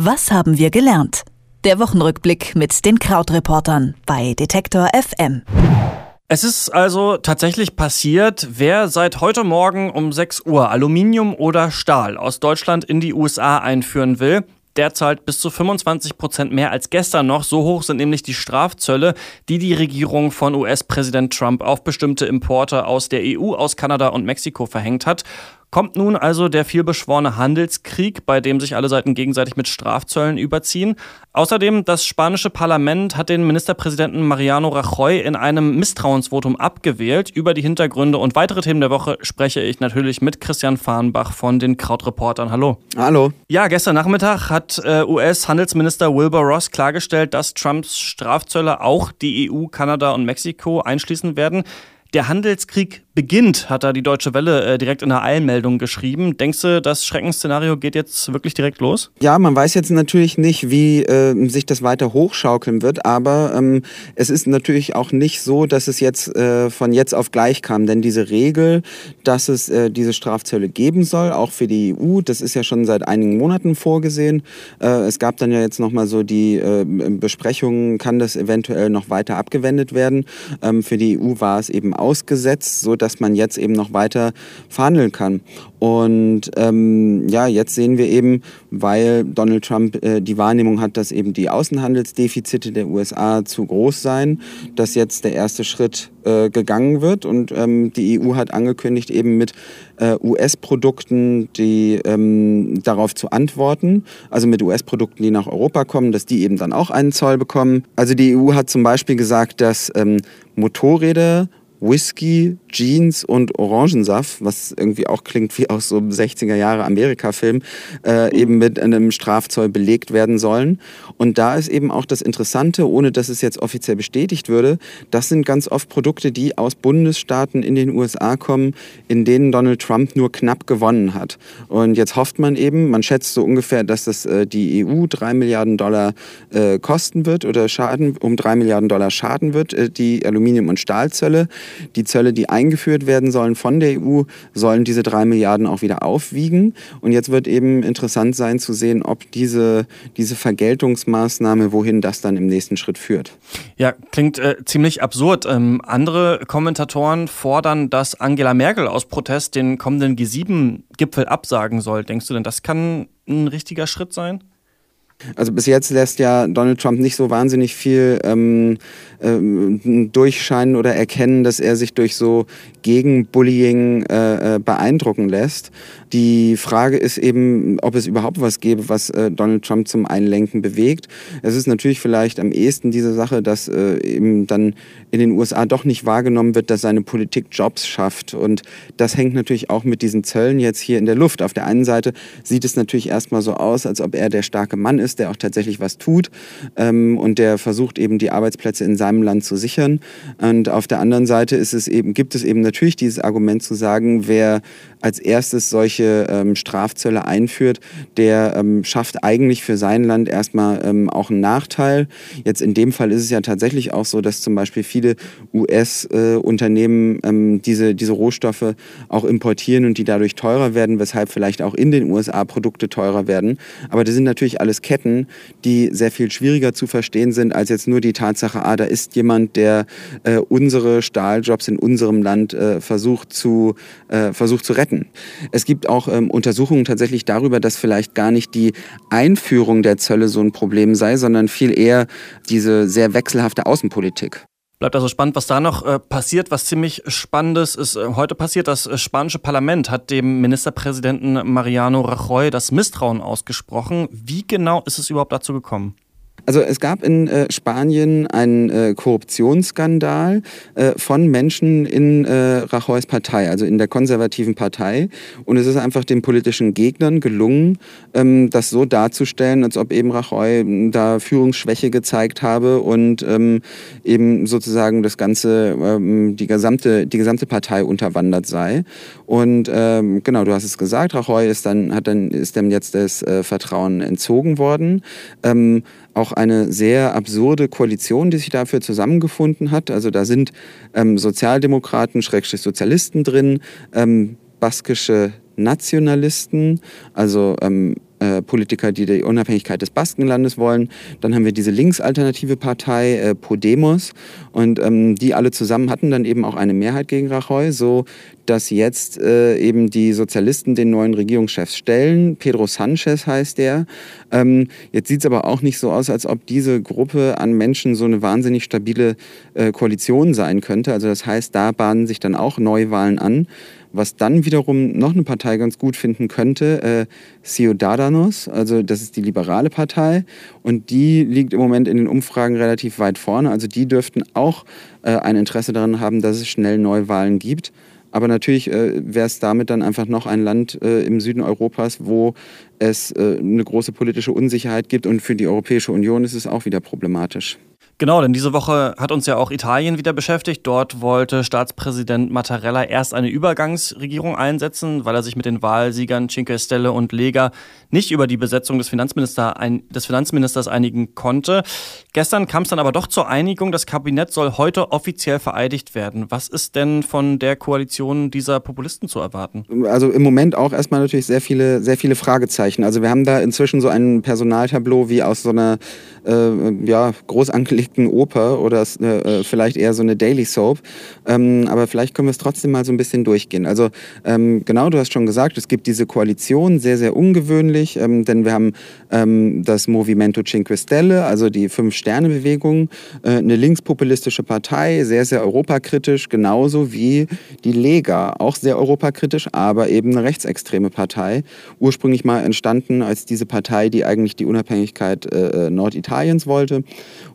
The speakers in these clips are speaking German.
Was haben wir gelernt? Der Wochenrückblick mit den Krautreportern bei Detektor FM. Es ist also tatsächlich passiert, wer seit heute Morgen um 6 Uhr Aluminium oder Stahl aus Deutschland in die USA einführen will, der zahlt bis zu 25 Prozent mehr als gestern noch. So hoch sind nämlich die Strafzölle, die die Regierung von US-Präsident Trump auf bestimmte Importe aus der EU, aus Kanada und Mexiko verhängt hat. Kommt nun also der vielbeschworene Handelskrieg, bei dem sich alle Seiten gegenseitig mit Strafzöllen überziehen. Außerdem, das spanische Parlament hat den Ministerpräsidenten Mariano Rajoy in einem Misstrauensvotum abgewählt. Über die Hintergründe und weitere Themen der Woche spreche ich natürlich mit Christian Fahrenbach von den Krautreportern. Hallo. Hallo. Ja, gestern Nachmittag hat äh, US-Handelsminister Wilbur Ross klargestellt, dass Trumps Strafzölle auch die EU, Kanada und Mexiko einschließen werden. Der Handelskrieg beginnt, hat da die Deutsche Welle äh, direkt in der Eilmeldung geschrieben. Denkst du, das Schreckensszenario geht jetzt wirklich direkt los? Ja, man weiß jetzt natürlich nicht, wie äh, sich das weiter hochschaukeln wird, aber ähm, es ist natürlich auch nicht so, dass es jetzt äh, von jetzt auf gleich kam, denn diese Regel, dass es äh, diese Strafzölle geben soll, auch für die EU, das ist ja schon seit einigen Monaten vorgesehen. Äh, es gab dann ja jetzt nochmal so die äh, Besprechungen, kann das eventuell noch weiter abgewendet werden. Ähm, für die EU war es eben ausgesetzt, so dass dass man jetzt eben noch weiter verhandeln kann. Und ähm, ja, jetzt sehen wir eben, weil Donald Trump äh, die Wahrnehmung hat, dass eben die Außenhandelsdefizite der USA zu groß seien, dass jetzt der erste Schritt äh, gegangen wird. Und ähm, die EU hat angekündigt, eben mit äh, US-Produkten, die ähm, darauf zu antworten, also mit US-Produkten, die nach Europa kommen, dass die eben dann auch einen Zoll bekommen. Also die EU hat zum Beispiel gesagt, dass ähm, Motorräder Whisky, Jeans und Orangensaft, was irgendwie auch klingt wie aus so einem 60er Jahre Amerika-Film, äh, eben mit einem Strafzoll belegt werden sollen. Und da ist eben auch das Interessante, ohne dass es jetzt offiziell bestätigt würde, das sind ganz oft Produkte, die aus Bundesstaaten in den USA kommen, in denen Donald Trump nur knapp gewonnen hat. Und jetzt hofft man eben, man schätzt so ungefähr, dass das äh, die EU drei Milliarden Dollar äh, kosten wird oder Schaden, um drei Milliarden Dollar schaden wird, äh, die Aluminium- und Stahlzölle. Die Zölle, die eingeführt werden sollen von der EU, sollen diese drei Milliarden auch wieder aufwiegen. Und jetzt wird eben interessant sein zu sehen, ob diese, diese Vergeltungsmaßnahme, wohin das dann im nächsten Schritt führt. Ja, klingt äh, ziemlich absurd. Ähm, andere Kommentatoren fordern, dass Angela Merkel aus Protest den kommenden G7-Gipfel absagen soll. Denkst du denn, das kann ein richtiger Schritt sein? Also bis jetzt lässt ja Donald Trump nicht so wahnsinnig viel ähm, ähm, durchscheinen oder erkennen, dass er sich durch so Gegenbullying äh, äh, beeindrucken lässt. Die Frage ist eben, ob es überhaupt was gäbe, was äh, Donald Trump zum Einlenken bewegt. Es ist natürlich vielleicht am ehesten diese Sache, dass äh, eben dann in den USA doch nicht wahrgenommen wird, dass seine Politik Jobs schafft. Und das hängt natürlich auch mit diesen Zöllen jetzt hier in der Luft. Auf der einen Seite sieht es natürlich erstmal so aus, als ob er der starke Mann ist, der auch tatsächlich was tut ähm, und der versucht eben die Arbeitsplätze in seinem Land zu sichern. Und auf der anderen Seite ist es eben, gibt es eben natürlich dieses Argument zu sagen, wer als erstes solche ähm, Strafzölle einführt, der ähm, schafft eigentlich für sein Land erstmal ähm, auch einen Nachteil. Jetzt in dem Fall ist es ja tatsächlich auch so, dass zum Beispiel viele US-Unternehmen äh, ähm, diese, diese Rohstoffe auch importieren und die dadurch teurer werden, weshalb vielleicht auch in den USA Produkte teurer werden. Aber das sind natürlich alles Ketten, die sehr viel schwieriger zu verstehen sind, als jetzt nur die Tatsache, ah, da ist jemand, der äh, unsere Stahljobs in unserem Land äh, versucht, zu, äh, versucht zu retten. Es gibt auch ähm, Untersuchungen tatsächlich darüber, dass vielleicht gar nicht die Einführung der Zölle so ein Problem sei, sondern viel eher diese sehr wechselhafte Außenpolitik. Bleibt also spannend, was da noch äh, passiert. Was ziemlich spannendes ist äh, heute passiert. Das äh, spanische Parlament hat dem Ministerpräsidenten Mariano Rajoy das Misstrauen ausgesprochen. Wie genau ist es überhaupt dazu gekommen? Also es gab in äh, Spanien einen äh, Korruptionsskandal äh, von Menschen in äh, Rajoys Partei, also in der konservativen Partei. Und es ist einfach den politischen Gegnern gelungen, ähm, das so darzustellen, als ob eben Rajoy hm, da Führungsschwäche gezeigt habe und ähm, eben sozusagen das ganze, ähm, die gesamte, die gesamte Partei unterwandert sei. Und ähm, genau, du hast es gesagt, Rajoy ist dann, hat dann, ist dann jetzt das äh, Vertrauen entzogen worden. Auch eine sehr absurde Koalition, die sich dafür zusammengefunden hat. Also da sind ähm, Sozialdemokraten, Schrägstrich Sozialisten drin, ähm, baskische Nationalisten, also ähm, äh, Politiker, die die Unabhängigkeit des Baskenlandes wollen. Dann haben wir diese linksalternative Partei äh, Podemos und ähm, die alle zusammen hatten dann eben auch eine Mehrheit gegen Rajoy, so dass jetzt äh, eben die Sozialisten den neuen Regierungschef stellen. Pedro Sanchez heißt der. Ähm, jetzt sieht es aber auch nicht so aus, als ob diese Gruppe an Menschen so eine wahnsinnig stabile äh, Koalition sein könnte. Also das heißt, da bahnen sich dann auch Neuwahlen an. Was dann wiederum noch eine Partei ganz gut finden könnte, äh, Ciudadanos, also das ist die liberale Partei und die liegt im Moment in den Umfragen relativ weit vorne. Also die dürften auch äh, ein Interesse daran haben, dass es schnell Neuwahlen gibt. Aber natürlich äh, wäre es damit dann einfach noch ein Land äh, im Süden Europas, wo es äh, eine große politische Unsicherheit gibt. Und für die Europäische Union ist es auch wieder problematisch. Genau, denn diese Woche hat uns ja auch Italien wieder beschäftigt. Dort wollte Staatspräsident Mattarella erst eine Übergangsregierung einsetzen, weil er sich mit den Wahlsiegern Cinque Stelle und Lega nicht über die Besetzung des, Finanzminister ein, des Finanzministers einigen konnte. Gestern kam es dann aber doch zur Einigung. Das Kabinett soll heute offiziell vereidigt werden. Was ist denn von der Koalition dieser Populisten zu erwarten? Also im Moment auch erstmal natürlich sehr viele, sehr viele Fragezeichen. Also wir haben da inzwischen so ein Personaltableau wie aus so einer äh, ja, groß angelegten Oper oder äh, vielleicht eher so eine Daily Soap. Ähm, aber vielleicht können wir es trotzdem mal so ein bisschen durchgehen. Also ähm, genau, du hast schon gesagt, es gibt diese Koalition, sehr, sehr ungewöhnlich, ähm, denn wir haben ähm, das Movimento Cinque Stelle, also die Fünf-Sterne-Bewegung, äh, eine linkspopulistische Partei, sehr, sehr europakritisch, genauso wie die Lega, auch sehr europakritisch, aber eben eine rechtsextreme Partei. Ursprünglich mal entstanden als diese Partei, die eigentlich die Unabhängigkeit äh, äh Norditaliens Italiens wollte.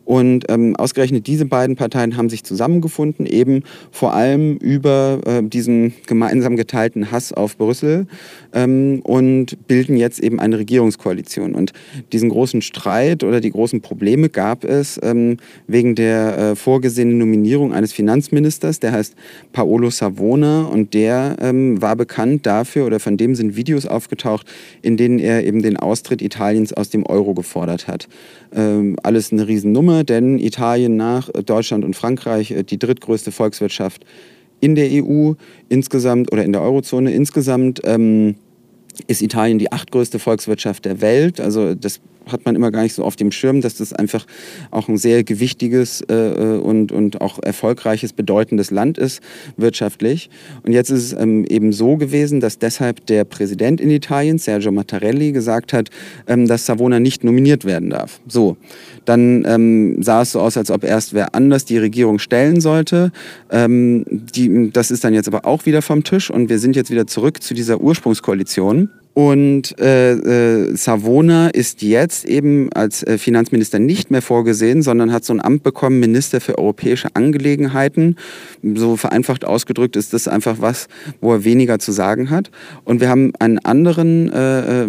Und ähm, ausgerechnet diese beiden Parteien haben sich zusammengefunden, eben vor allem über äh, diesen gemeinsam geteilten Hass auf Brüssel ähm, und bilden jetzt eben eine Regierungskoalition. Und diesen großen Streit oder die großen Probleme gab es ähm, wegen der äh, vorgesehenen Nominierung eines Finanzministers, der heißt Paolo Savona und der ähm, war bekannt dafür oder von dem sind Videos aufgetaucht, in denen er eben den Austritt Italiens aus dem Euro gefordert hat. Ähm, alles eine Riesennummer, denn Italien nach Deutschland und Frankreich äh, die drittgrößte Volkswirtschaft in der EU insgesamt oder in der Eurozone insgesamt. Ähm, ist Italien die achtgrößte Volkswirtschaft der Welt. Also das hat man immer gar nicht so auf dem Schirm, dass das einfach auch ein sehr gewichtiges äh, äh, und, und auch erfolgreiches, bedeutendes Land ist, wirtschaftlich. Und jetzt ist es ähm, eben so gewesen, dass deshalb der Präsident in Italien, Sergio Mattarelli, gesagt hat, ähm, dass Savona nicht nominiert werden darf. So, dann ähm, sah es so aus, als ob erst wer anders die Regierung stellen sollte. Ähm, die, das ist dann jetzt aber auch wieder vom Tisch und wir sind jetzt wieder zurück zu dieser Ursprungskoalition. Und äh, äh, Savona ist jetzt eben als äh, Finanzminister nicht mehr vorgesehen, sondern hat so ein Amt bekommen, Minister für europäische Angelegenheiten. So vereinfacht ausgedrückt ist das einfach was, wo er weniger zu sagen hat. Und wir haben einen anderen äh, äh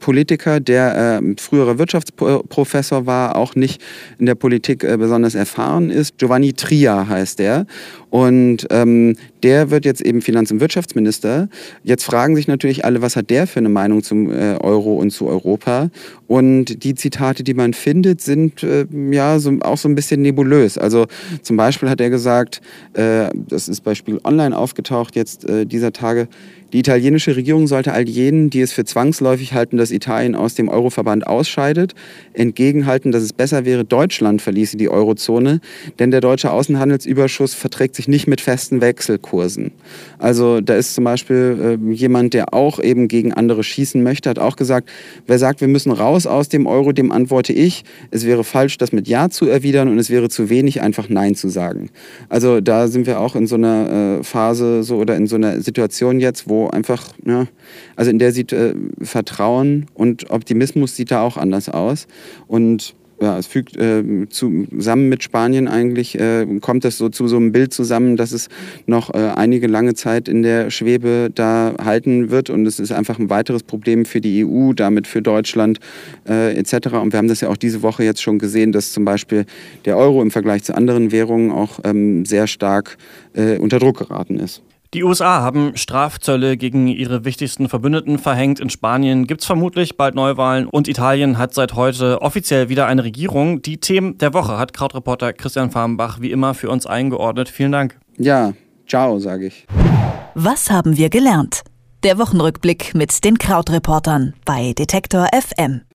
Politiker, der äh, früherer Wirtschaftsprofessor war, auch nicht in der Politik äh, besonders erfahren ist. Giovanni Tria heißt er. Und ähm, der wird jetzt eben Finanz- und Wirtschaftsminister. Jetzt fragen sich natürlich alle, was hat der für eine Meinung zum äh, Euro und zu Europa? Und die Zitate, die man findet, sind äh, ja so, auch so ein bisschen nebulös. Also zum Beispiel hat er gesagt, äh, das ist bei Spiegel Online aufgetaucht jetzt äh, dieser Tage, die italienische Regierung sollte all jenen, die es für zwangsläufig halten, dass Italien aus dem Euroverband ausscheidet, entgegenhalten, dass es besser wäre, Deutschland verließe die Eurozone, denn der deutsche Außenhandelsüberschuss verträgt sich nicht mit festen Wechselkursen. Also da ist zum Beispiel äh, jemand, der auch eben gegen andere schießen möchte, hat auch gesagt, wer sagt, wir müssen raus aus dem Euro, dem antworte ich, es wäre falsch, das mit Ja zu erwidern und es wäre zu wenig, einfach Nein zu sagen. Also da sind wir auch in so einer äh, Phase so oder in so einer Situation jetzt, wo einfach, ja, also in der sieht äh, Vertrauen und Optimismus sieht da auch anders aus. Und ja, es fügt äh, zusammen mit Spanien eigentlich, äh, kommt das so zu so einem Bild zusammen, dass es noch äh, einige lange Zeit in der Schwebe da halten wird und es ist einfach ein weiteres Problem für die EU, damit für Deutschland äh, etc. Und wir haben das ja auch diese Woche jetzt schon gesehen, dass zum Beispiel der Euro im Vergleich zu anderen Währungen auch ähm, sehr stark äh, unter Druck geraten ist. Die USA haben Strafzölle gegen ihre wichtigsten Verbündeten verhängt. In Spanien gibt es vermutlich bald Neuwahlen und Italien hat seit heute offiziell wieder eine Regierung. Die Themen der Woche hat Krautreporter Christian Farmbach wie immer für uns eingeordnet. Vielen Dank. Ja, ciao, sage ich. Was haben wir gelernt? Der Wochenrückblick mit den Krautreportern bei Detektor FM.